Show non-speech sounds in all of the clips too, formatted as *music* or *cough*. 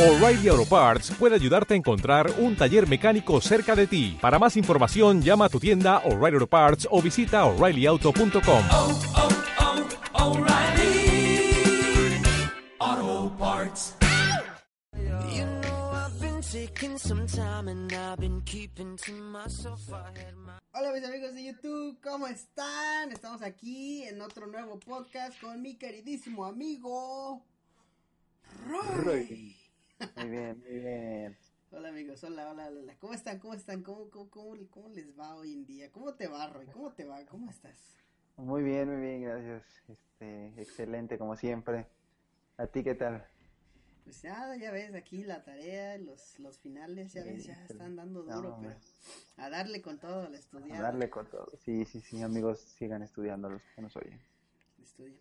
O'Reilly Auto Parts puede ayudarte a encontrar un taller mecánico cerca de ti. Para más información, llama a tu tienda O'Reilly Auto Parts o visita oreillyauto.com. oh, oh, my Hola mis amigos de YouTube, ¿cómo están? Estamos aquí en otro nuevo podcast con mi queridísimo amigo Roy. Muy bien, muy bien. Hola amigos, hola, hola, hola. ¿Cómo están? ¿Cómo están? ¿Cómo, cómo, cómo, cómo les va hoy en día? ¿Cómo te va, Roy? ¿Cómo te va? ¿Cómo estás? Muy bien, muy bien, gracias. Este, excelente como siempre. ¿A ti qué tal? Pues ya, ya ves, aquí la tarea, los, los finales, ya ves, ya están dando duro, pero a darle con todo, al A estudiar. darle con todo. Sí, sí, sí, amigos, sigan estudiando los que nos oyen. Estudian.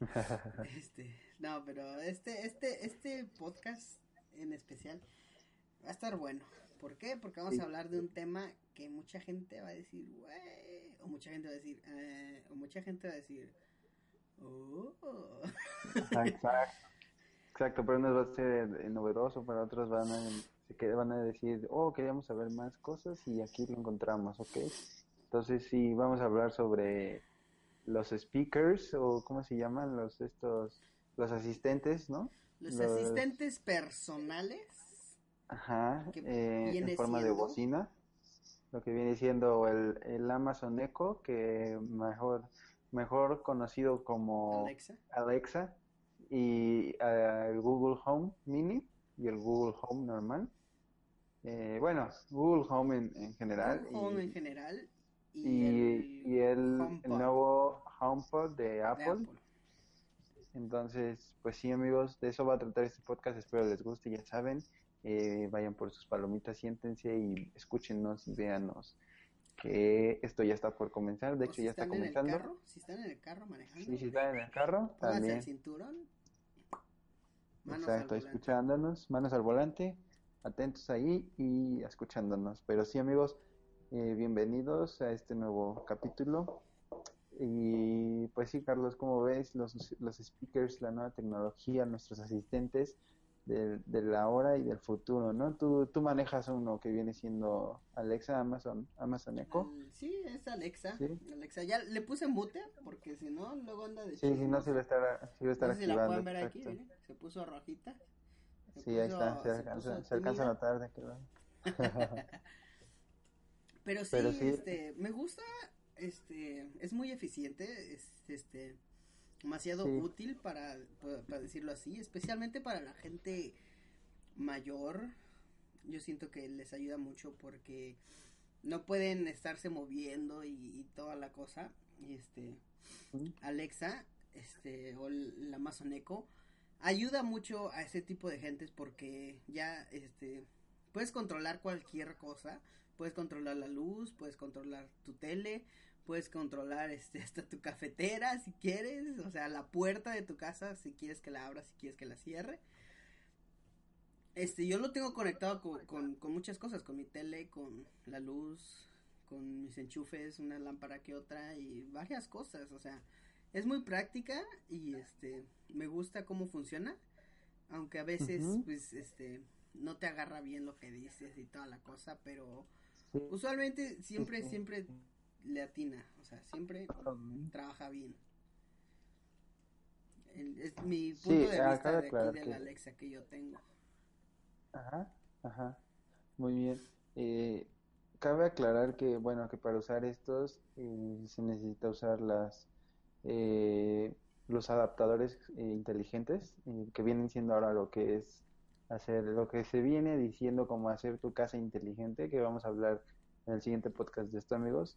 *laughs* Este, no, pero este, este, este podcast en especial va a estar bueno. ¿Por qué? Porque vamos Sí. a hablar de un tema que mucha gente va a decir, güey, o mucha gente va a decir, eh, o mucha gente va a decir, oh. Exacto. *laughs* Exacto, pero unos va a ser novedoso, para otros van a, van a decir, oh, queríamos saber más cosas y aquí lo encontramos, ¿ok? Entonces sí, vamos a hablar sobre los speakers o ¿cómo se llaman? Los estos, los asistentes, ¿no? Los Los- asistentes personales, Ajá, eh, en forma de bocina, lo que viene siendo el, el Amazon Echo, que mejor, mejor conocido como Alexa. Alexa, y eh, el Google Home Mini y el Google Home normal. Eh, bueno, Google Home en, en general Google Home y, en general y, y, el, y el, el HomePod nuevo HomePod de de Apple. Entonces, pues sí, amigos, de eso va a tratar este podcast. Espero les guste, ya saben. Eh, vayan por sus palomitas, siéntense y escúchenos y véanos que esto ya está por comenzar. De O hecho, si ya está comenzando. carro, si están en el carro manejando, Sí, si están en el carro, también. el cinturón. Manos Exacto, al escuchándonos, manos al volante, atentos ahí y escuchándonos. Pero sí, amigos, eh, bienvenidos a este nuevo capítulo. Y pues sí, Carlos, como ves, los, los speakers, la nueva tecnología, nuestros asistentes de, de la ahora y del futuro, ¿no? Tú, tú manejas uno que viene siendo Alexa, Amazon, Amazon Echo. Al- Sí, es Alexa. Sí. Alexa, ya le puse mute porque si no, luego anda de Sí, sí, no se va a estar, sí va a estar No sé si la pueden ver aquí, miren, se puso rojita. Se Sí, ahí está, se se alcanza, se alcanza a notar de que va. *laughs* Pero sí, Pero sí. este, me gusta, este, es muy eficiente, es, este, demasiado útil para, pa- para decirlo así, especialmente para la gente mayor. Yo siento que les ayuda mucho porque no pueden estarse moviendo y, y toda la cosa. Y este. Alexa, este, o el Amazon Echo, ayuda mucho a ese tipo de gentes porque ya, este, puedes controlar cualquier cosa, puedes controlar la luz, puedes controlar tu tele, puedes controlar, este, *laughs* hasta tu cafetera si quieres, o sea, la puerta de tu casa si quieres que la abra, si quieres que la cierre. Este, yo lo tengo conectado con, con, con muchas cosas, con mi tele, con la luz, con mis enchufes, una lámpara que otra y varias cosas, o sea, es muy práctica y este, me gusta cómo funciona, aunque a veces, pues, este, no te agarra bien lo que dices y toda la cosa, pero Sí. usualmente siempre, sí. siempre le atina, o sea, siempre trabaja bien. El- es mi Sí, punto de vista de aquí de que- la Alexa que yo tengo. Ajá, ajá, muy bien. Eh, cabe aclarar que, bueno, que para usar estos eh, se necesita usar las eh, los adaptadores eh, inteligentes eh, que vienen siendo ahora lo que es hacer, lo que se viene diciendo como hacer tu casa inteligente, que vamos a hablar en el siguiente podcast de esto, amigos,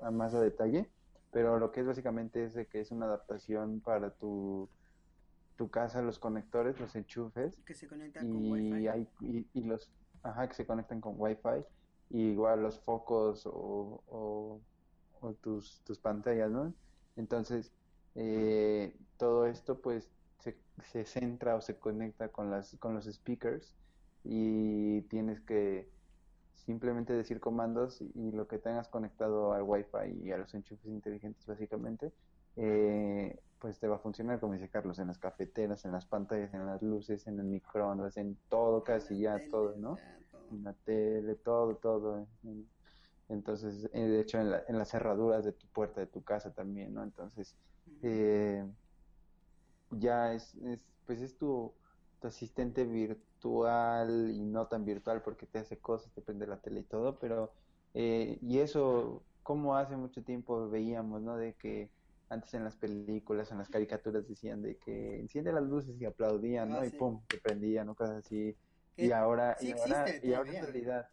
a más a detalle. Pero lo que es básicamente es de que es una adaptación para tu tu casa, los conectores, los enchufes Que se conecta con y Wi-Fi. hay y, y los ajá que se conectan con Wi-Fi y igual los focos o, o, o tus, tus pantallas, ¿no? Entonces eh, todo esto pues se, se centra o se conecta con las con los speakers y tienes que simplemente decir comandos y lo que tengas conectado al Wi-Fi y a los enchufes inteligentes básicamente eh, pues te va a funcionar, como dice Carlos, en las cafeteras, en las pantallas, en las luces, en el microondas, en todo, casi ya todo, ¿no? En la tele, todo, todo. en- Entonces, eh, de hecho, en, la- en las cerraduras de tu puerta de tu casa también, ¿no? Entonces, eh, ya es, es, pues es tu, tu asistente virtual y no tan virtual porque te hace cosas, te prende la tele y todo, pero, eh, y eso, como hace mucho tiempo veíamos, ¿no? De que antes en las películas, en las caricaturas decían de que enciende las luces y aplaudían, ¿no? Ah, Y pum, te prendían, ¿no? Cosas así. Y ahora, sí y ahora, y ahora es todavía. realidad.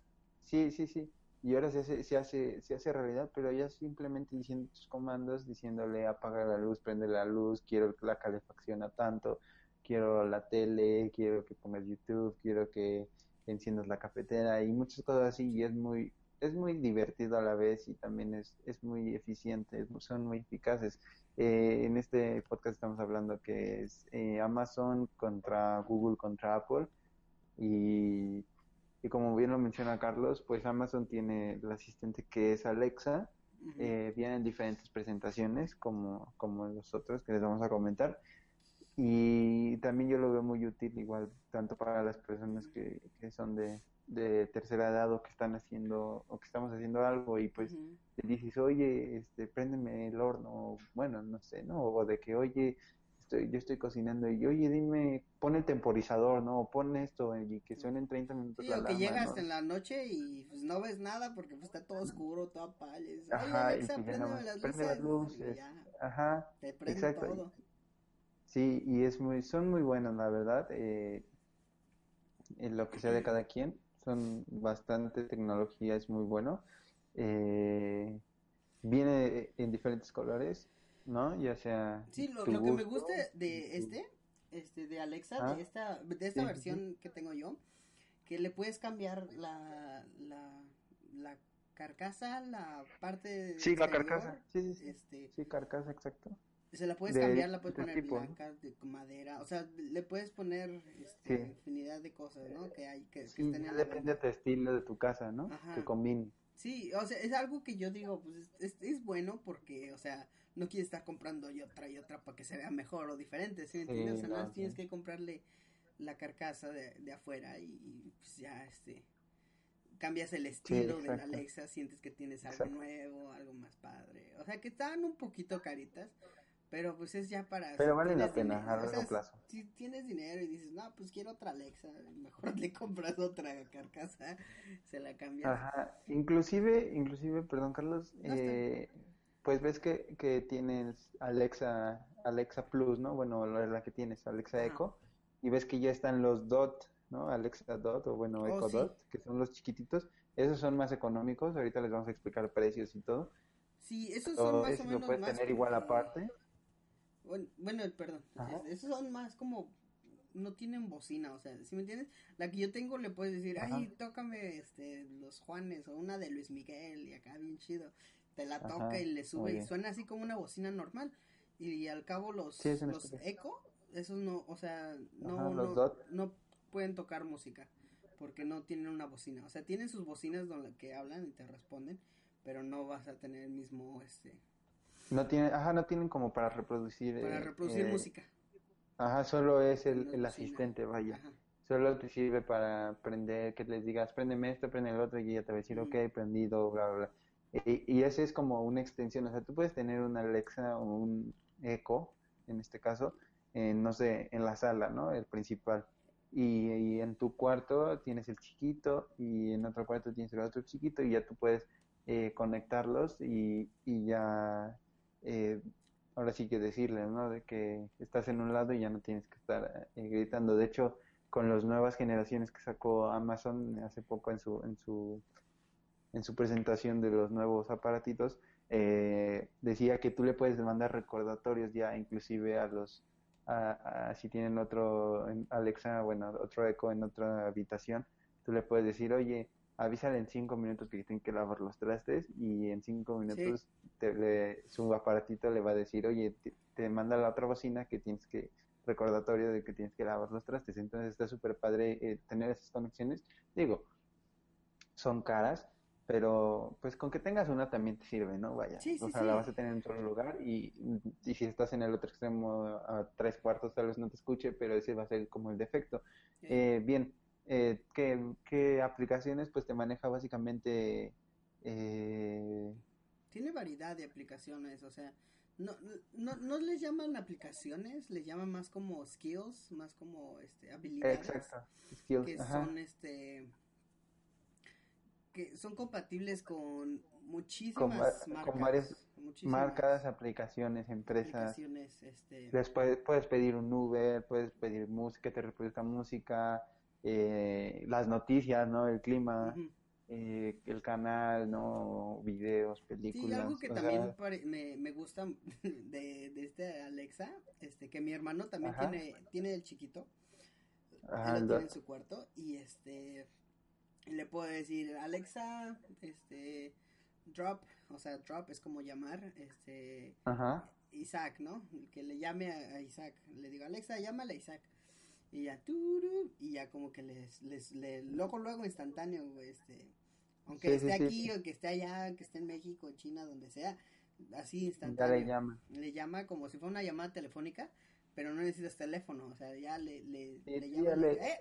Sí, sí, sí. Y ahora se hace, se hace, se hace realidad, pero ya simplemente diciendo tus comandos, diciéndole apaga la luz, prende la luz, quiero la calefacción a tanto, quiero la tele, quiero que pongas YouTube, quiero que enciendas la cafetera y muchas cosas así y es muy, es muy divertido a la vez y también es, es muy eficiente, son muy eficaces. Eh, en este podcast estamos hablando que es eh, Amazon contra Google contra Apple y, y como bien lo menciona Carlos, pues Amazon tiene el asistente que es Alexa, eh, vienen diferentes presentaciones como, como los otros que les vamos a comentar y también yo lo veo muy útil igual tanto para las personas que, que son de, de tercera edad o que están haciendo o que estamos haciendo algo y pues le dices, oye, este, préndeme el horno, bueno, no sé, ¿no? O de que, oye, estoy, yo estoy cocinando y, oye, dime, pon el temporizador, ¿no? Pon esto y que suene en 30 minutos Sí, la o que llegas ¿no? en la noche y pues no ves nada porque pues, está todo oscuro, todo y Oye, Ajá, y Alexa, las prende las luces", y luces. ya, Ajá, te prende exacto. todo. Sí, y es muy, son muy buenas, la verdad, eh, en lo que sea de cada quien, son bastante tecnología, es muy bueno. Eh, viene en diferentes colores, ¿no? Ya sea Sí, lo, lo que me gusta de este, este, de Alexa, Ah, de esta, de esta sí, sí, versión que tengo yo, que le puedes cambiar la, la, la carcasa, la parte Sí, la carcasa, sí, sí, este, sí, carcasa, exacto. se la puedes de cambiar, la puedes poner blanca, de madera, o sea, le puedes poner este, Sí. infinidad de cosas, ¿no? Que hay, que, estén en depende de tu estilo, de tu casa, ¿no? Ajá. Que combine. Sí, o sea, es algo que yo digo, pues es, es, es bueno porque, o sea, no quieres estar comprando y otra y otra para que se vea mejor o diferente, ¿sí me Sí, entiendes? O sea, no, tienes que comprarle la carcasa de, de afuera y, y, pues ya, este, cambias el estilo de la. Alexa, sientes que tienes algo Exacto. nuevo, algo más padre. O sea, que están un poquito caritas, pero pues es ya para... Pero si vale la pena dinero, a o sea, largo plazo. Si tienes dinero y dices, no, pues quiero otra Alexa, mejor *laughs* le compras otra carcasa, se la cambias. Ajá, inclusive, inclusive, perdón Carlos, No, bien. Pues ves que, que tienes Alexa, Alexa Plus, ¿no? Bueno, la, que tienes, Alexa. Echo, y ves que ya están los Dot, ¿no? Alexa Dot o bueno, Oh, Echo sí. Dot, que son los chiquititos, esos son más económicos, ahorita les vamos a explicar precios y todo, Sí, esos son más o eso lo menos puedes más tener igual aparte, Bueno, perdón. Ajá. Esos son más como no tienen bocina, o sea, si me entiendes? La que yo tengo le puedes decir, Ajá. "Ay, tócame este los Juanes o una de Luis Miguel" y acá bien chido. Te la toca Ajá, y le sube y suena así como una bocina normal. Y, al cabo los Sí, es una los. Echo, esos no, o sea, no Ajá, no, no pueden tocar música porque no tienen una bocina. O sea, tienen sus bocinas donde que hablan y te responden, pero no vas a tener el mismo este no tienen, ajá, no tienen como para reproducir, para eh, reproducir eh, música. ajá, solo es el, el asistente, vaya. Ajá. Solo te sirve para prender, que les digas, préndeme esto, prende el otro, y ella te va a decir, Ujú. ok, prendido, bla, bla, bla. Y, y ese es como una extensión, o sea, tú puedes tener una Alexa o un Echo, en este caso, en, no sé, en la sala, ¿no? El principal. Y, y en tu cuarto tienes el chiquito, y en otro cuarto tienes el otro chiquito, y ya tú puedes eh, conectarlos y, y ya, eh, ahora sí que decirles, ¿no? De que estás en un lado y ya no tienes que estar eh, gritando. De hecho, con las nuevas generaciones que sacó Amazon hace poco en su, en su, en su presentación de los nuevos aparatitos, eh, decía que tú le puedes mandar recordatorios ya inclusive a los, a, a- si tienen otro Alexa, bueno, otro Echo en otra habitación, tú le puedes decir, oye, avísale en cinco minutos que tienen que lavar los trastes y en cinco minutos te le- su aparatito le va a decir, oye, te, te manda la otra bocina que tienes que, recordatorio de que tienes que lavar los trastes. Entonces está súper padre eh, tener esas conexiones. Digo, son caras, pero pues con que tengas una también te sirve, ¿no? Vaya, Sí, sí, o sea, la vas a tener en otro lugar y, y si estás en el otro extremo a tres cuartos tal vez no te escuche, pero ese va a ser como el defecto. Eh, bien, eh, ¿qué, qué aplicaciones pues te maneja básicamente? Eh, Tiene variedad de aplicaciones, o sea, no, no, no les llaman aplicaciones, les llaman más como skills, más como este, habilidades. exacto, skills, que ajá, son este que son compatibles con muchísimas con marcas, varias muchísimas marcas, aplicaciones, empresas. aplicaciones, este, Después puedes pedir un Uber, puedes pedir música, te reproduzca música, eh, las noticias, ¿no? El clima, eh, el canal, ¿no? Videos, Sí, películas. algo que también sea, me, me gusta *laughs* de, de este Alexa, este que mi hermano también Ajá. tiene tiene el chiquito, ajá, él lo tiene en su cuarto y este le puedo decir Alexa, este drop, o sea, drop es como llamar, este Ajá, Isaac, ¿no? Que le llame a, Isaac. Le digo, Alexa, llámale a Isaac. Y ya, turu, y ya como que les, les, le, luego, luego instantáneo, güey, este, aunque Sí, esté sí, aquí sí. o que esté allá, que esté en México, China, donde sea, así ya instantáneo. le llama. Le llama como si fuera una llamada telefónica, pero no necesitas teléfono, o sea, ya le, le, le llama, ya le- "Eh".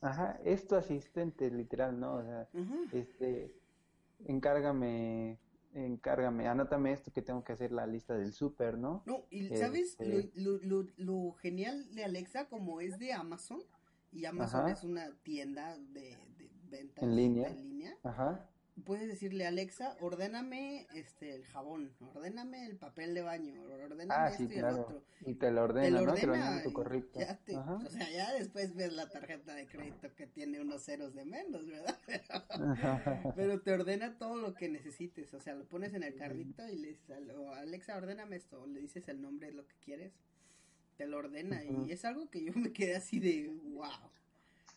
Ajá, es tu asistente, literal, ¿no? O sea, este, encárgame, encárgame, anótame esto que tengo que hacer la lista del súper, ¿no? No, y ¿sabes Este- lo, lo, lo, lo genial de Alexa como es de Amazon? Y Amazon Ajá. es una tienda de, de ventas En línea. en línea. Ajá, Puedes decirle Alexa, ordéname este el jabón, ordéname el papel de baño, ordéname ah, esto sí, y el claro, otro. y te lo Te ordena, lo ¿no? Te lo ordena ordena en tu correcto. ya te- o sea, ya después ves la tarjeta de crédito que tiene unos ceros de menos, ¿verdad? *laughs* Pero te ordena todo lo que necesites, o sea, lo pones en el carrito y le dices, o, Alexa, ordéname esto, o le dices el nombre de lo que quieres, te lo ordena y es algo que yo me quedé así de, wow.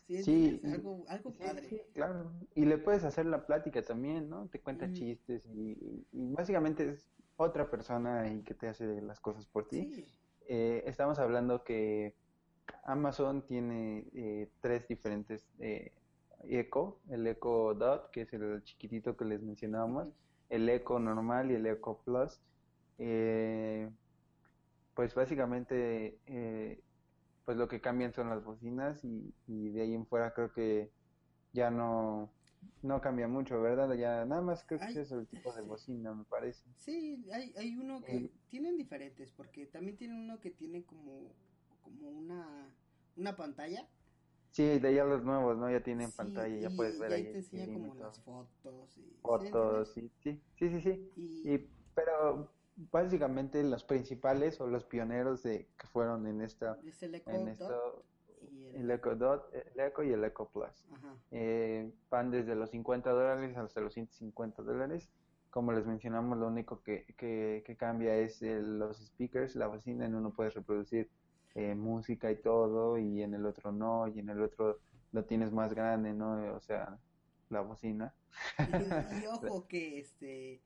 Sí, Sí, es algo, algo padre. sí, claro. Y le puedes hacer la plática también, ¿no? Te cuenta chistes y, básicamente es otra persona y que te hace las cosas por ti. Sí, Eh, estamos hablando que Amazon tiene eh, tres diferentes eh, Echo, el Echo Dot, que es el chiquitito que les mencionábamos, el Echo normal y el Echo Plus. Eh, pues básicamente eh, pues lo que cambian son las bocinas y, y de ahí en fuera creo que ya no no cambia mucho, ¿verdad? Ya nada más creo que Ay, es el tipo de bocina, me parece. Sí, hay, hay uno que Eh, tienen diferentes, porque también tienen uno que tiene como, como una, una pantalla. Sí, de ya los nuevos, ¿no? Ya tienen Sí, pantalla, ya puedes ver y ahí te el enseña como las fotos y ¿sí fotos, sí, sí, sí, sí, sí. Y, pero básicamente los principales o los pioneros de que fueron en esta, es el Echo en Dot esto, y el Echo Dot, el Echo y el Echo Plus. Eh, van desde los 50 dólares hasta los 150 dólares. Como les mencionamos, lo único que, que, que cambia es el- los speakers, la bocina. En uno puedes reproducir eh, música y todo, y en el otro no, y en el otro lo tienes más grande, ¿no? O sea, la bocina. *laughs* Y, y *laughs* ojo que este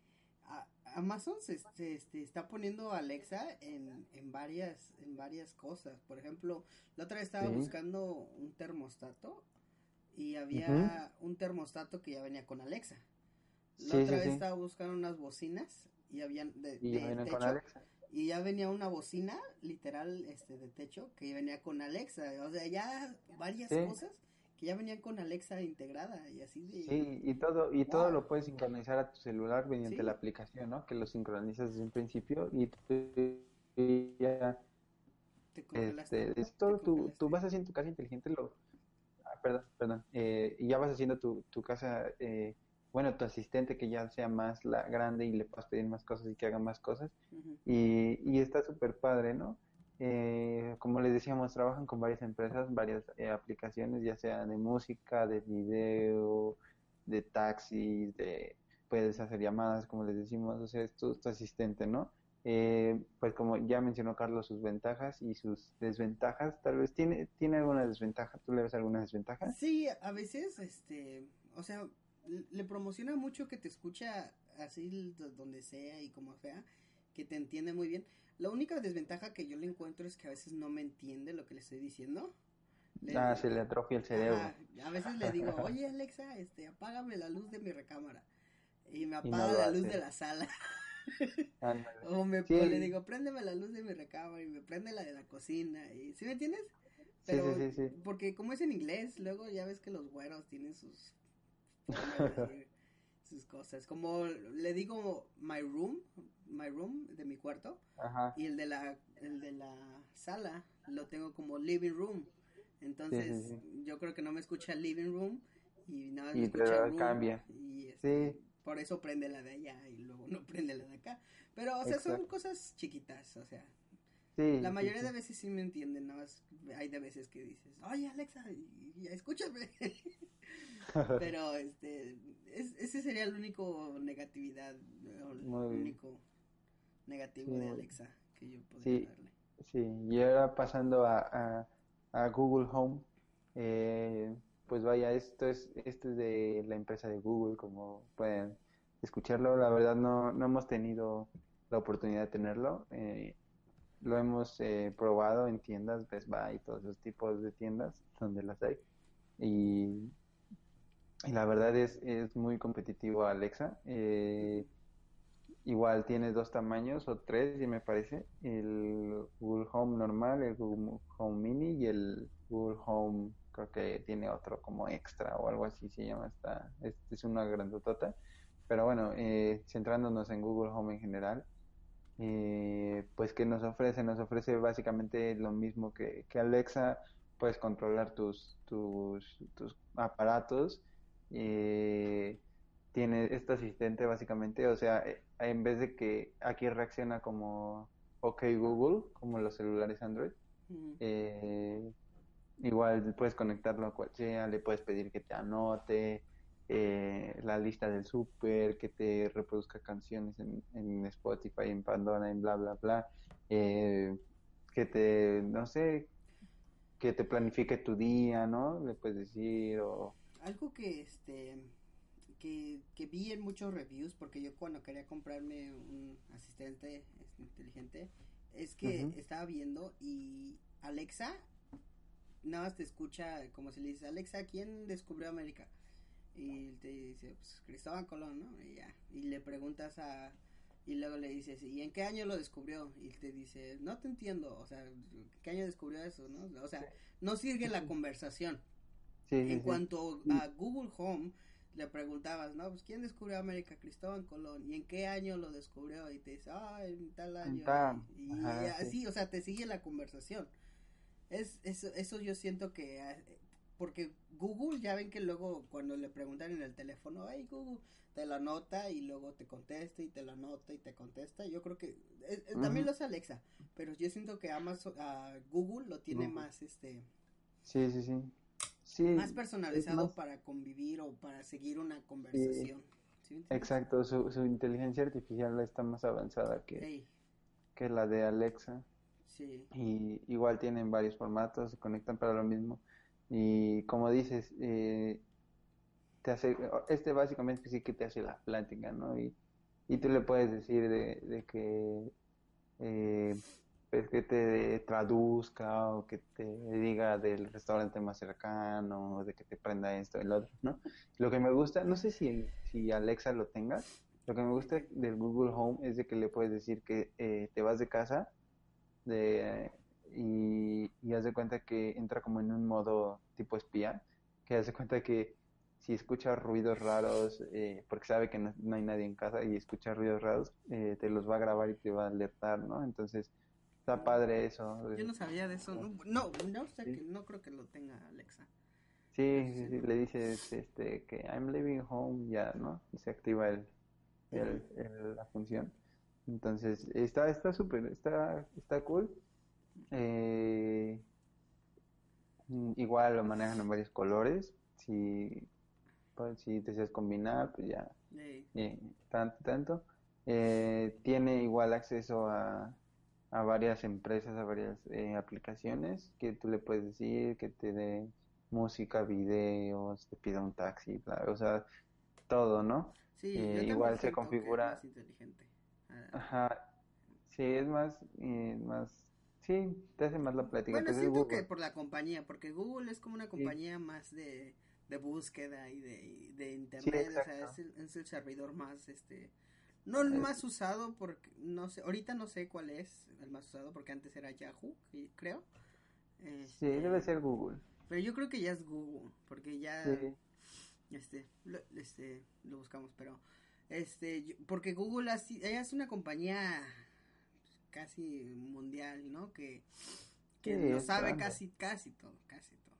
Amazon se, se- este, está poniendo Alexa en, en varias en varias cosas. Por ejemplo, la otra vez estaba Sí. buscando un termostato y había un termostato que ya venía con Alexa. La Sí, otra sí, vez estaba buscando unas bocinas y habían de, Y de vienen con techo Alexa. y ya venía una bocina literal este de techo que venía con Alexa. O sea, ya varias cosas que ya venían con Alexa integrada y así de Sí, y todo, y todo lo puedes sincronizar a tu celular mediante Sí. la aplicación, ¿no? Que lo sincronizas desde un principio y tú ya te congelaste. Este, es todo congelaste. tú vas haciendo tu casa inteligente, lo, ah, perdón, perdón, eh, y ya vas haciendo tu, tu casa, eh, bueno, tu asistente que ya sea más la grande y le puedas pedir más cosas y que haga más cosas, y, y está súper padre, ¿no? Eh, como les decíamos, trabajan con varias empresas, varias eh, aplicaciones, ya sea de música, de video, de taxis, de, puedes hacer llamadas, como les decimos, o sea, es tu, asistente, ¿no? Eh, pues como ya mencionó Carlos sus ventajas y sus desventajas, tal vez tiene, tiene alguna desventaja, ¿tú le ves alguna desventaja? Sí, a veces, este, o sea, le promociona mucho que te escucha así donde sea y como sea, que te entiende muy bien. La única desventaja que yo le encuentro es que a veces no me entiende lo que le estoy diciendo. Le- Ah, se le atrofia el cerebro. Ajá, a veces le digo, *laughs* oye Alexa, este, apágame la luz de mi recámara. Y me Y no apaga la luz de la sala. *laughs* O me Sí. le digo, préndeme la luz de mi recámara y me prende la de la cocina. Y, ¿Sí me entiendes? Sí, Pero, sí, sí, porque como es en inglés, luego ya ves que los güeros tienen sus *laughs* sus cosas. Como le digo my room, my room de mi cuarto, Ajá. y el de la el de la sala lo tengo como living room. Entonces, Sí, sí, yo creo que no me escucha living room y nada más me Y escucha room, cambia. Y este, Sí, por eso prende la de allá y luego no *laughs* prende la de acá. Pero, o sea, son cosas chiquitas, o sea, la mayoría de veces sí me entienden, nada más hay de veces que dices, oye Alexa, y- y escúchame. *laughs* Pero, este, es- ese sería el único negatividad, el Muy bien. único negativo Sí, de Alexa que yo podría Sí. darle. Sí, y ahora pasando a, a, a Google Home, eh, pues vaya, esto es, esto es de la empresa de Google, como pueden escucharlo. La verdad no, no hemos tenido la oportunidad de tenerlo. eh, lo hemos eh, probado en tiendas, Best Buy y todos esos tipos de tiendas donde las hay. Y, y la verdad es, es muy competitivo Alexa. eh, Igual tiene dos tamaños o tres, ya me parece. El Google Home normal, el Google Home Mini y el Google Home, creo que tiene otro como extra o algo así se llama. Esta, este es una grandotota. Pero bueno, eh, centrándonos en Google Home en general, eh, pues ¿qué nos ofrece? Nos ofrece básicamente lo mismo que, que Alexa. Puedes controlar tus, tus, tus aparatos. eh, tiene este asistente básicamente, o sea, eh, en vez de que aquí reacciona como OK Google, como los celulares Android, eh, igual puedes conectarlo a cual sea, le puedes pedir que te anote eh, la lista del súper, que te reproduzca canciones en, en Spotify, en Pandora, en bla, bla, bla, eh, que te, no sé, que te planifique tu día, ¿no? Le puedes decir, o... Algo que este que, que vi en muchos reviews porque yo cuando quería comprarme un asistente inteligente es que estaba viendo y Alexa nada más te escucha como si le dices Alexa ¿quién descubrió América? y te dice pues Cristóbal Colón ¿no? y ya y le preguntas a y luego le dices ¿y en qué año lo descubrió? y te dice no te entiendo o sea ¿qué año descubrió eso? ¿no? o sea no sigue la conversación Sí, en sí. cuanto a Google Home, le preguntabas, ¿no? Pues, ¿quién descubrió América? Cristóbal Colón. ¿Y en qué año lo descubrió? Y te dice, ah, en tal año. Y, Ajá, sí. así, o sea, te sigue la conversación. Es, eso, eso yo siento que, ah, porque Google, ya ven que luego cuando le preguntan en el teléfono, hey Google, te lo anota y luego te contesta y te lo anota y te contesta. Yo creo que eh, eh, también lo hace Alexa, pero yo siento que Amazon, ah, Google lo tiene Google. más, este, Sí, sí, sí. Sí, más personalizado más- para convivir o para seguir una conversación. Exacto, su, su inteligencia artificial está más avanzada que, que la de Alexa. sí, Y igual tienen varios formatos, se conectan para lo mismo. Y como dices, eh, te hace, este básicamente sí que te hace la plática, ¿no? Y, y tú le puedes decir de, de que, eh, pues que te traduzca o que te diga del restaurante más cercano, de que te prenda esto lo otro, ¿no? Lo que me gusta, no sé si, si Alexa lo tenga, lo que me gusta del Google Home es de que le puedes decir que eh, te vas de casa de, y, y haz de cuenta que entra como en un modo tipo espía, que haz de cuenta que si escucha ruidos raros, eh, porque sabe que no, no hay nadie en casa y escucha ruidos raros, eh, te los va a grabar y te va a alertar, ¿no? Entonces, está padre eso. yo no sabía de eso. No, no, no que no creo que lo tenga Alexa. Sí, sí, sí, le dices este, que I'm leaving home ya, ¿no? Y se activa el, el- el- la función. Entonces, está está súper, está, está cool. Eh, igual lo manejan en varios colores. Si, pues, si deseas combinar, pues ya, eh, tanto, tanto. Eh, tiene igual acceso a, a varias empresas, a varias eh, aplicaciones que tú le puedes decir que te dé música, videos, te pida un taxi, bla, o sea, todo, ¿no? Sí, Eh, igual se que es configura- más inteligente. Ah, Ajá, sí, es más, eh, más sí, te hace más la plática. Bueno, siento Google. que por la compañía, porque Google es como una compañía más de, de búsqueda y de, de internet, o sea, es el, es el servidor más, este, no el más usado, porque, no sé, ahorita no sé cuál es el más usado, porque antes era Yahoo, creo. Sí, Este, debe ser Google. Pero yo creo que ya es Google, porque ya, Sí, este, lo, este, lo buscamos, pero, este, yo- porque Google así, ella es una compañía casi mundial, ¿no? Que, que Sí, lo sabe grande. casi, casi todo, casi todo.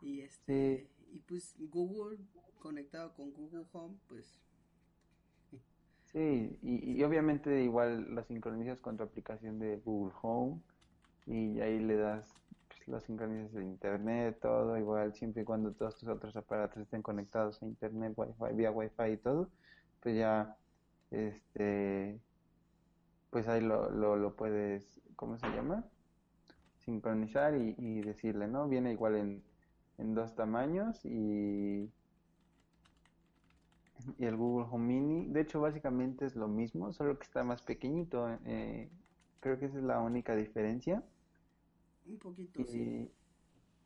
Y este, y pues Google conectado con Google Home, pues, sí, y, y obviamente igual lo sincronizas con tu aplicación de Google Home y ahí le das, pues lo sincronizas de internet, todo, igual siempre y cuando todos tus otros aparatos estén conectados a internet, Wi-Fi, vía Wi-Fi y todo, pues ya, este, pues ahí lo, lo, lo puedes, ¿cómo se llama? Sincronizar y, y decirle, ¿no? Viene igual en, en dos tamaños y, y el Google Home Mini, de hecho básicamente es lo mismo, solo que está más pequeñito, eh, creo que esa es la única diferencia. un poquito, sí. Y,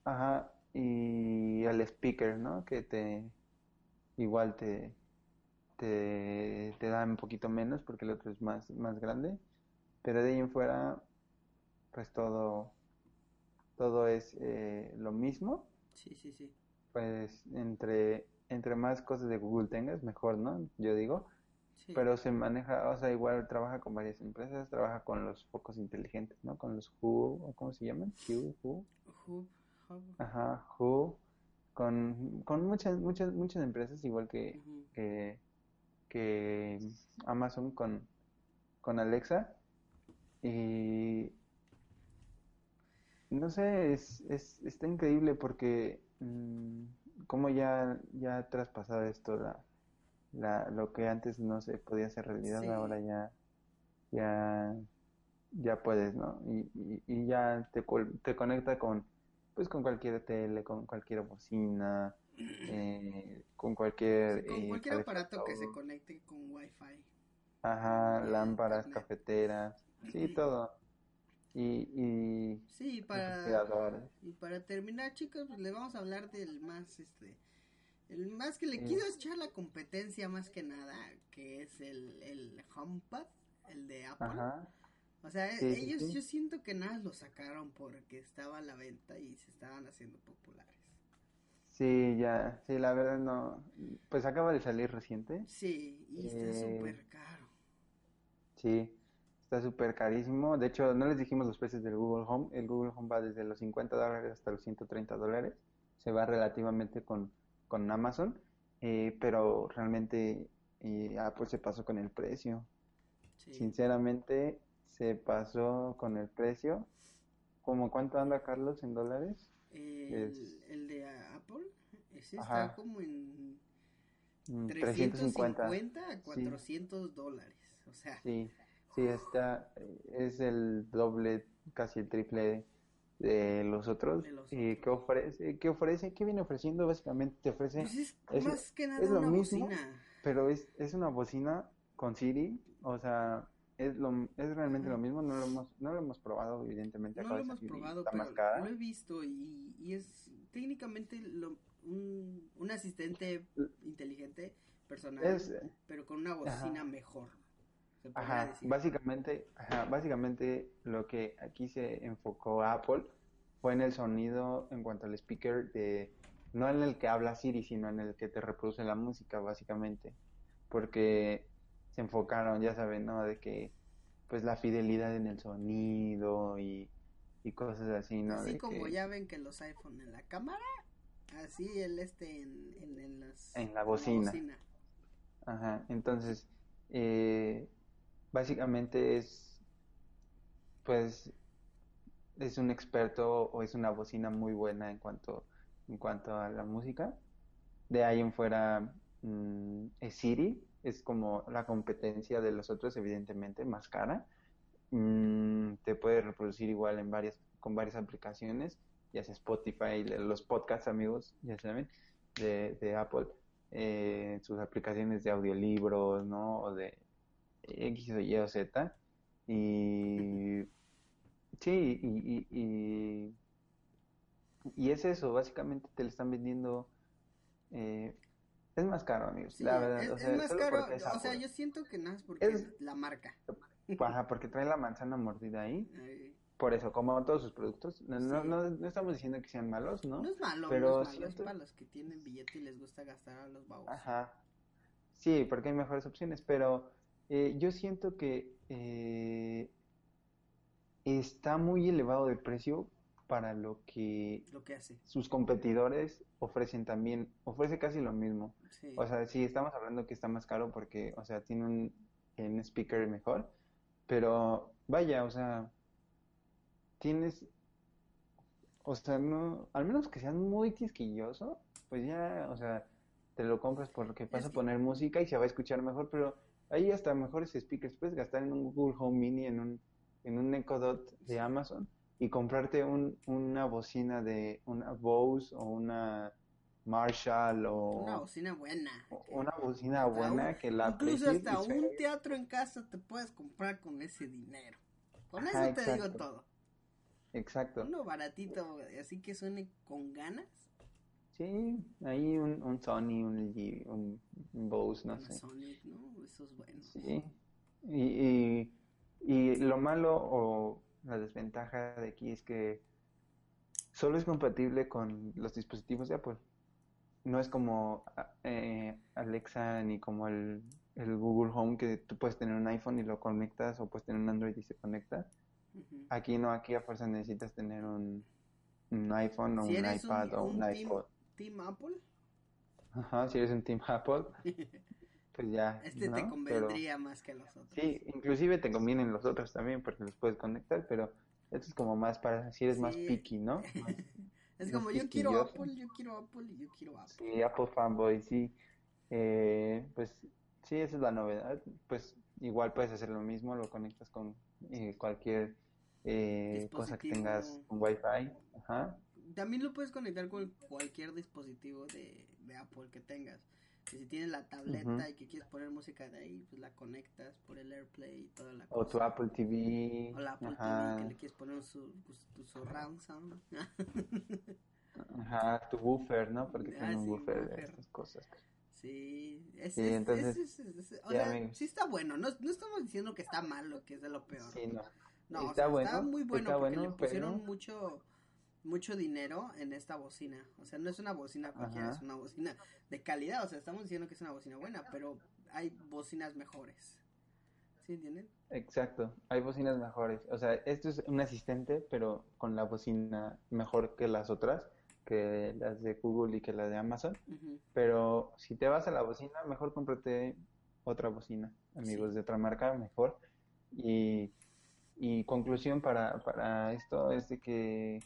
ajá, y el speaker, ¿no? Que te, igual te, te, te da un poquito menos porque el otro es más, más grande, pero de ahí en fuera, pues todo, todo es eh, lo mismo, Sí, sí, sí. pues entre, entre más cosas de Google tengas, mejor, ¿no? Yo digo, sí. pero se maneja, o sea, igual trabaja con varias empresas, trabaja con los focos inteligentes, ¿no? Con los Hue, ¿o ¿cómo se llaman? Hue. Hub, Hub, Ajá, Who, con, con muchas, muchas, muchas empresas, igual que, que, que Amazon con, con Alexa. Y no sé, es, es, está increíble porque mm, como ya, ya ha traspasado esto, la, la, lo que antes no se podía hacer realidad, Sí. ahora ya, ya, ya puedes, ¿no? Y, y, y ya te, te conecta con, pues con cualquier tele, con cualquier bocina, *clears throat* eh, con cualquier, Sí, con eh, cualquier aparato que se conecte con Wi-Fi. Ajá, lámparas, cafeteras, sí, *clears throat* todo. Y, y Sí, para, refrigeradores. y para terminar, chicos, pues le vamos a hablar del más, este, el más que le Sí. quiero echar la competencia más que nada, que es el, el HomePod, el de Apple. Ajá, O sea, Sí, ellos sí. yo siento que nada lo sacaron porque estaba a la venta y se estaban haciendo populares. sí, ya, sí, la verdad no, pues acaba de salir reciente, Sí, y está Eh, súper caro. sí, está súper carísimo, de hecho no les dijimos los precios del Google Home, el Google Home va desde los 50 dólares hasta los 130 dólares, se va relativamente con, con Amazon, eh, pero realmente eh, Apple se pasó con el precio. Sí. Sinceramente, se pasó con el precio. ¿Cómo cuánto anda Carlos en dólares? El, es- el de Apple, ese Ajá. está como en Mm, 350 350. a 400 dólares. O sea, Sí, sí, está, eh, es el doble, casi el triple de los otros. De los ¿Y otros. qué ofrece? ¿Qué ofrece? ¿Qué viene ofreciendo? Básicamente te ofrece, pues es, es- más que nada es lo una mismo. bocina. pero es, es una bocina con Siri, o sea, es lo, es realmente Ajá. lo mismo. No lo hemos, no lo hemos probado, evidentemente, No lo hemos probado, está pero más cara. lo he visto y, y es técnicamente lo- un, un asistente inteligente personal, Es, pero con una bocina Ajá. mejor. Se Ajá, decir. básicamente, ajá, básicamente lo que aquí se enfocó Apple fue en el sonido en cuanto al speaker de, no en el que habla Siri, sino en el que te reproduce la música, básicamente, porque se enfocaron, ya saben, ¿no? De que, pues la fidelidad en el sonido y, y cosas así, ¿no? Así De como que ya ven que los iPhone en la cámara, así el este en, en, en las, En la bocina. Ajá, entonces, eh, básicamente es, pues, es un experto o es una bocina muy buena en cuanto, en cuanto a la música. De ahí en fuera, mm, es Siri, es como la competencia de los otros, evidentemente, más cara. Mm, te puede reproducir igual en varias, con varias aplicaciones, ya sea Spotify, los podcasts, amigos, ya saben, de, de Apple eh, sus aplicaciones de audiolibros, ¿no? O de X o Y o Z. Y Sí, y, y, y, y es eso, básicamente te le están vendiendo, eh, es más caro, amigos, Sí, la verdad, es, o es sea, más solo caro, es o sea, yo siento que nada es porque Es- es la marca. *laughs* Ajá, porque trae la manzana mordida ahí, Ay, por eso, como todos sus productos, no, no, Sí. no, no estamos diciendo que sean malos, ¿no? No es malo, Pero no es malo, es para los que tienen billete y les gusta gastar a los babos. Ajá. Sí, porque hay mejores opciones, pero eh, yo siento que eh, está muy elevado de precio para lo que Lo que hace, sus competidores ofrecen también. Ofrece casi lo mismo. sí. O sea, sí, estamos hablando que está más caro porque, o sea, tiene un, un speaker mejor, pero vaya, o sea, tienes, o sea, no, al menos que seas muy quisquilloso, pues ya, o sea, te lo compras porque vas Es a que- poner música y se va a escuchar mejor, pero ahí hasta mejores speakers puedes gastar en un Google Home Mini, en un, en un Echo Dot de Amazon y comprarte un, una bocina de una Bose o una Marshall o Una bocina buena. o- que- una bocina buena un- que la Incluso hasta se- un teatro en casa te puedes comprar con ese dinero. Con Ajá, eso te digo todo. Exacto. Uno baratito, así que suene con ganas. Sí, ahí un, un Sony, un LG, un, un Bose, no un sé. Sonic, ¿no? Eso es bueno. Sí. Y, y, y lo malo o la desventaja de aquí es que solo es compatible con los dispositivos de Apple. No es como eh, Alexa ni como el, el Google Home que tú puedes tener un iPhone y lo conectas o puedes tener un Android y se conecta. Aquí no, aquí a fuerza necesitas tener un, un iPhone o Si un eres un- iPad o un iPod. Team Apple, Ajá, si eres un Team Apple, *laughs* pues ya, este ¿no? te Pero convendría más que los otros. sí, inclusive te convienen los otros también porque los puedes conectar, pero esto es como más para si eres más picky, ¿no? *laughs* Más- Es más como yo quiero. Apple, yo quiero Apple y yo quiero Apple. Sí, Apple fanboy, sí. Eh, pues sí, esa es la novedad. Pues igual puedes hacer lo mismo, lo conectas con eh, cualquier eh, cosa que tengas con Wi-Fi. Ajá. También lo puedes conectar con cualquier dispositivo de, de Apple que tengas. Que si tienes la tableta y que quieres poner música de ahí, pues la conectas por el AirPlay y toda la O tu cosa. Apple TV. O la Apple Ajá. TV que le quieres poner su, pues, tu surround sound. *laughs* Ajá, tu woofer, ¿no? Porque Ah, tiene un woofer de estas cosas. Sí, es, Sí, es- entonces, es- es- o sí, sea, sí está bueno. No, no estamos diciendo que está malo, que es de lo peor. Sí, no. No, o Está sea, bueno, está muy bueno está porque bueno, le pusieron pero- mucho mucho dinero en esta bocina. O sea, no es una bocina cualquiera, Ajá. es una bocina de calidad. O sea, estamos diciendo que es una bocina buena, pero hay bocinas mejores. ¿Sí entienden? Exacto, hay bocinas mejores. O sea, esto es un asistente, pero con la bocina mejor que las otras, que las de Google y que las de Amazon. Pero si te vas a la bocina, mejor cómprate otra bocina, amigos, Sí. de otra marca, mejor. Y, y conclusión para, para esto es de que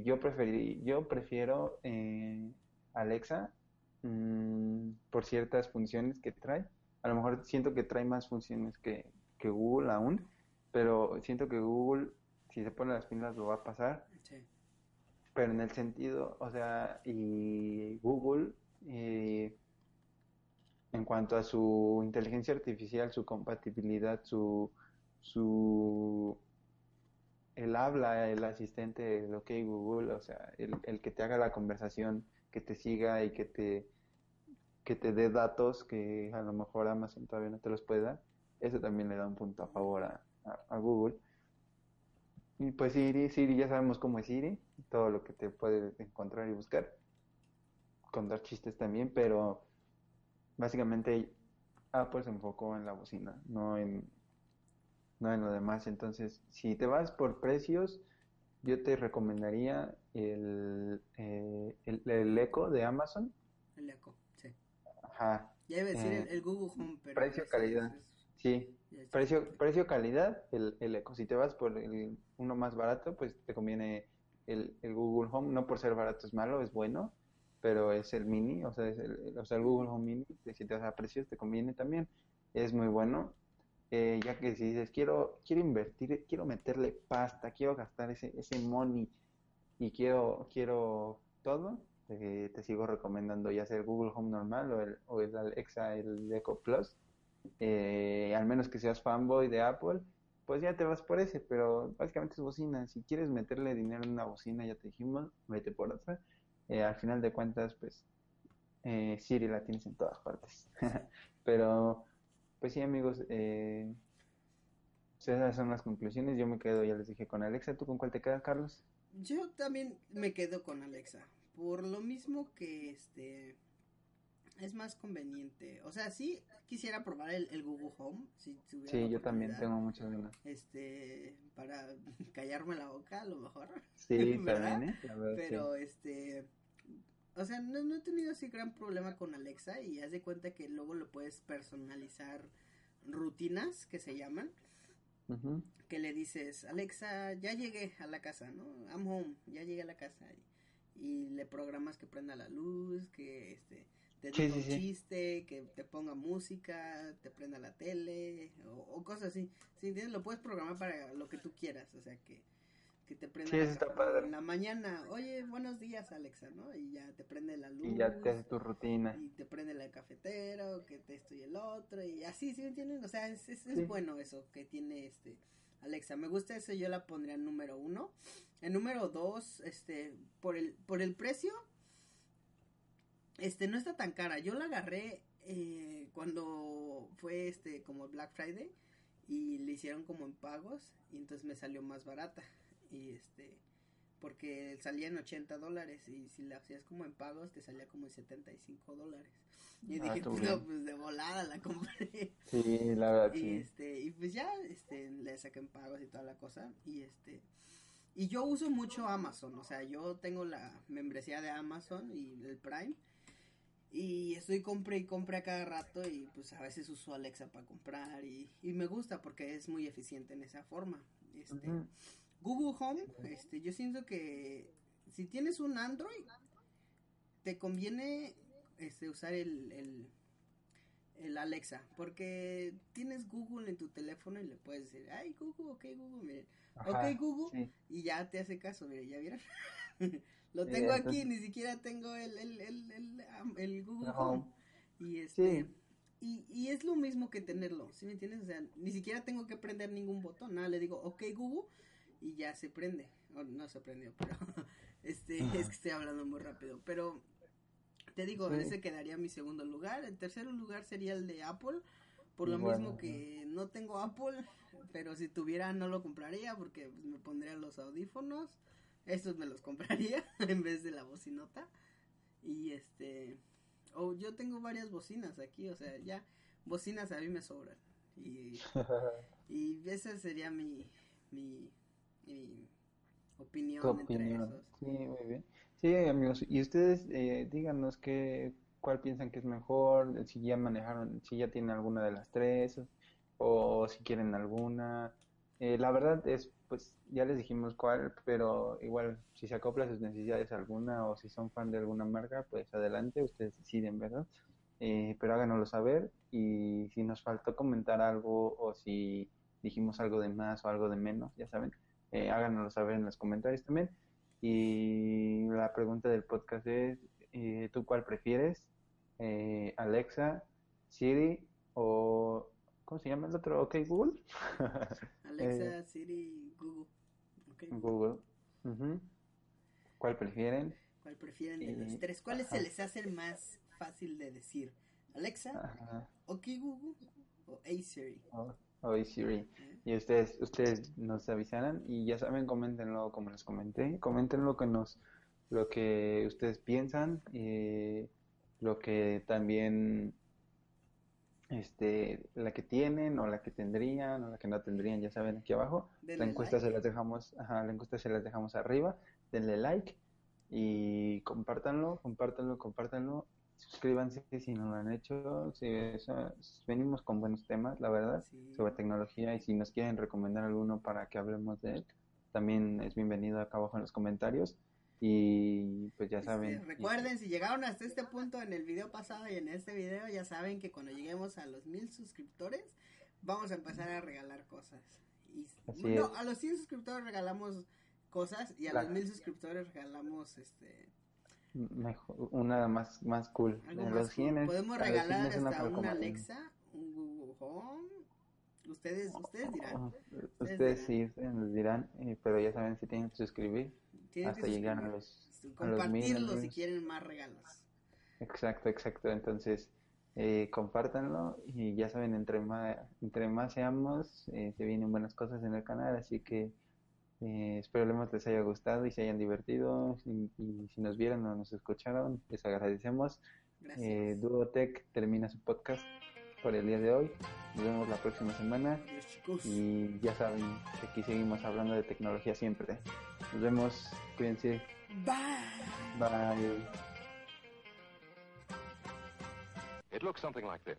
yo preferí, yo prefiero eh, Alexa mm, por ciertas funciones que trae. A lo mejor siento que trae más funciones que, que Google aún, pero siento que Google, si se pone las pilas, lo va a pasar. Sí. Pero en el sentido, o sea, y Google, eh, en cuanto a su inteligencia artificial, su compatibilidad, su, su, el habla, el asistente, el OK Google, o sea, el, el que te haga la conversación, que te siga y que te, que te dé datos que a lo mejor Amazon todavía no te los puede dar, eso también le da un punto a favor a, a- Google. Y pues Siri, Siri, ya sabemos cómo es Siri, todo lo que te puede encontrar y buscar, contar chistes también, pero básicamente Apple se enfocó en la bocina, no en, no en lo demás. Entonces, si te vas por precios, yo te recomendaría el, eh, el, el Echo de Amazon. El Echo, sí. Ajá, Ya iba a decir Eh, el, el Google Home, pero... precio, ese calidad. es- sí. Precio, precio calidad, el, el Echo. Si te vas por el, uno más barato, pues te conviene el, el Google Home. No por ser barato es malo, es bueno, pero es el mini, o sea, es el, o sea, el Google Home mini, si te vas a precios, te conviene también. Es muy bueno. Eh, ya que si dices, quiero, quiero invertir, quiero meterle pasta, quiero gastar ese, ese money y quiero, quiero todo, eh, te sigo recomendando ya sea el Google Home normal o el, o el Alexa, el Echo Plus. Eh, al menos que seas fanboy de Apple pues ya te vas por ese, pero básicamente es bocina. Si quieres meterle dinero en una bocina, ya te dijimos, vete por otra. Eh, al final de cuentas, pues eh, Siri la tienes en todas partes. *laughs* Pero, pues sí, amigos, eh, esas son las conclusiones. Yo me quedo, ya les dije, con Alexa. ¿Tú con cuál te quedas, Carlos? Yo también me quedo con Alexa. Por lo mismo que este es más conveniente. O sea, sí quisiera probar el, el Google Home. Si tuviera Sí, yo también tengo muchas ganas. Este, para *laughs* callarme la boca, a lo mejor. Sí, *laughs* ¿Verdad? también, ¿eh? Sí. Pero este. O sea, no, no he tenido así gran problema con Alexa y haz de cuenta que luego le puedes personalizar rutinas que se llaman. Que le dices, Alexa, ya llegué a la casa, ¿no? I'm home, ya llegué a la casa. Y, y le programas que prenda la luz, que este te diga sí, un sí. chiste, que te ponga música, te prenda la tele o, o cosas así. ¿Sí entiendes? Lo puedes programar para lo que tú quieras, o sea, que, que te prenda Sí, la eso está padre. en la mañana. Oye, buenos días, Alexa, ¿no? Y ya te prende la luz Y ya te haces tu rutina. y te prende la cafetera o que te esto y el otro y así, ¿sí me entienden? O sea, es, es, es Sí. bueno eso que tiene este Alexa. Me gusta eso, yo la pondría en número uno. En número dos, este, por el, por el precio, este, no está tan cara. Yo la agarré eh, cuando fue este como Black Friday y le hicieron como en pagos y entonces me salió más barata y este porque salía en 80 dólares y si la hacías como en pagos te salía como en 75 dólares y Ah, dije estuvo no, pues de volada la compré Sí, la verdad, y sí. este y pues ya este le saqué en pagos y toda la cosa y este y yo uso mucho Amazon o sea yo tengo la membresía de Amazon y el Prime y estoy compré y compré a cada rato y pues a veces uso Alexa para comprar y, y me gusta porque es muy eficiente en esa forma este. Google Home, este, yo siento que si tienes un Android, te conviene este, usar el, el, el Alexa, porque tienes Google en tu teléfono y le puedes decir, ay Google, ok Google, miren, Ajá, ok Google, sí. y ya te hace caso, miren, ya vieron. *laughs* Lo Sí, tengo aquí, ni siquiera tengo el, el, el, el, Google. Home. Y este, Sí. y, y es lo mismo que tenerlo, ¿sí me entiendes? O sea, ni siquiera tengo que prender ningún botón, nada, le digo, ok Google, y ya se prende. O no se prendió, pero *laughs* este, es que estoy hablando muy rápido. Pero te digo, Sí. ese quedaría mi segundo lugar. El tercer lugar sería el de Apple, por lo mismo que no tengo Apple, pero si tuviera no lo compraría porque pues, me pondría los audífonos. Estos me los compraría *laughs* en vez de la bocinota. Y este, o yo tengo varias bocinas aquí, o sea, ya bocinas a mí me sobran. Y, *laughs* y esa sería mi, mi opinión entre opinión. esos. Sí, muy bien. Sí, amigos, y ustedes eh, díganos qué, cuál piensan que es mejor, si ya manejaron, si ya tienen alguna de las tres, o si quieren alguna. Eh, la verdad es, pues, ya les dijimos cuál, pero igual, si se acopla a sus necesidades alguna, o si son fan de alguna marca, pues adelante, ustedes deciden, ¿verdad? Eh, pero háganoslo saber, y si nos faltó comentar algo, o si dijimos algo de más o algo de menos, ya saben, eh, háganoslo saber en los comentarios también. Y la pregunta del podcast es, eh, ¿tú cuál prefieres? Eh, Alexa, Siri o... ¿Cómo se llama el otro? ¿Ok Google? *laughs* Alexa, Eh, Siri, Google. Google. ¿Cuál prefieren? ¿Cuál prefieren de los tres? ¿Cuál ajá. se les hace el más fácil de decir? ¿Alexa, Ajá. OK Google o Hey Siri? O, o Siri. Y ustedes, ustedes nos avisarán y ya saben, coméntenlo como les comenté, comenten lo que nos, lo que ustedes piensan, eh, lo que también, este, la que tienen o la que tendrían o la que no tendrían, ya saben aquí abajo. La encuesta like. se las dejamos, ajá, la encuesta se las dejamos arriba, denle like y compártanlo, compártanlo, compártanlo. Suscríbanse si no lo han hecho. Si eso- venimos con buenos temas, la verdad Sí. sobre tecnología y si nos quieren recomendar alguno para que hablemos de él, también es bienvenido acá abajo en los comentarios. Y pues ya saben. recuerden, si llegaron hasta este punto en el video pasado y en este video, ya saben que cuando lleguemos a los mil suscriptores, vamos a empezar a regalar cosas. Y, Así no, es. a los 100 suscriptores regalamos cosas y a los mil suscriptores regalamos este mejor, una más, más cool. algo En más los cool. 100 es- Podemos a los 100 regalar una hasta una. Alexa, un Google Home, Ustedes, ustedes dirán. Ustedes sí, nos dirán, eh, pero ya saben si tienen que suscribir Tienen hasta que llegar a suscribir. los, a los mil. Compartirlo si quieren más regalos. Exacto, exacto. Entonces, eh, compártanlo y ya saben, entre más, entre más seamos, eh, se vienen buenas cosas en el canal, así que eh, esperemos les haya gustado y se hayan divertido. Y, y si nos vieron o nos escucharon, les agradecemos. Eh, Duotech termina su podcast por el día de hoy. Nos vemos la próxima semana Adiós, chicos. y ya saben aquí seguimos hablando de tecnología siempre. Nos vemos, cuídense, Bye. bye. It looks something like this.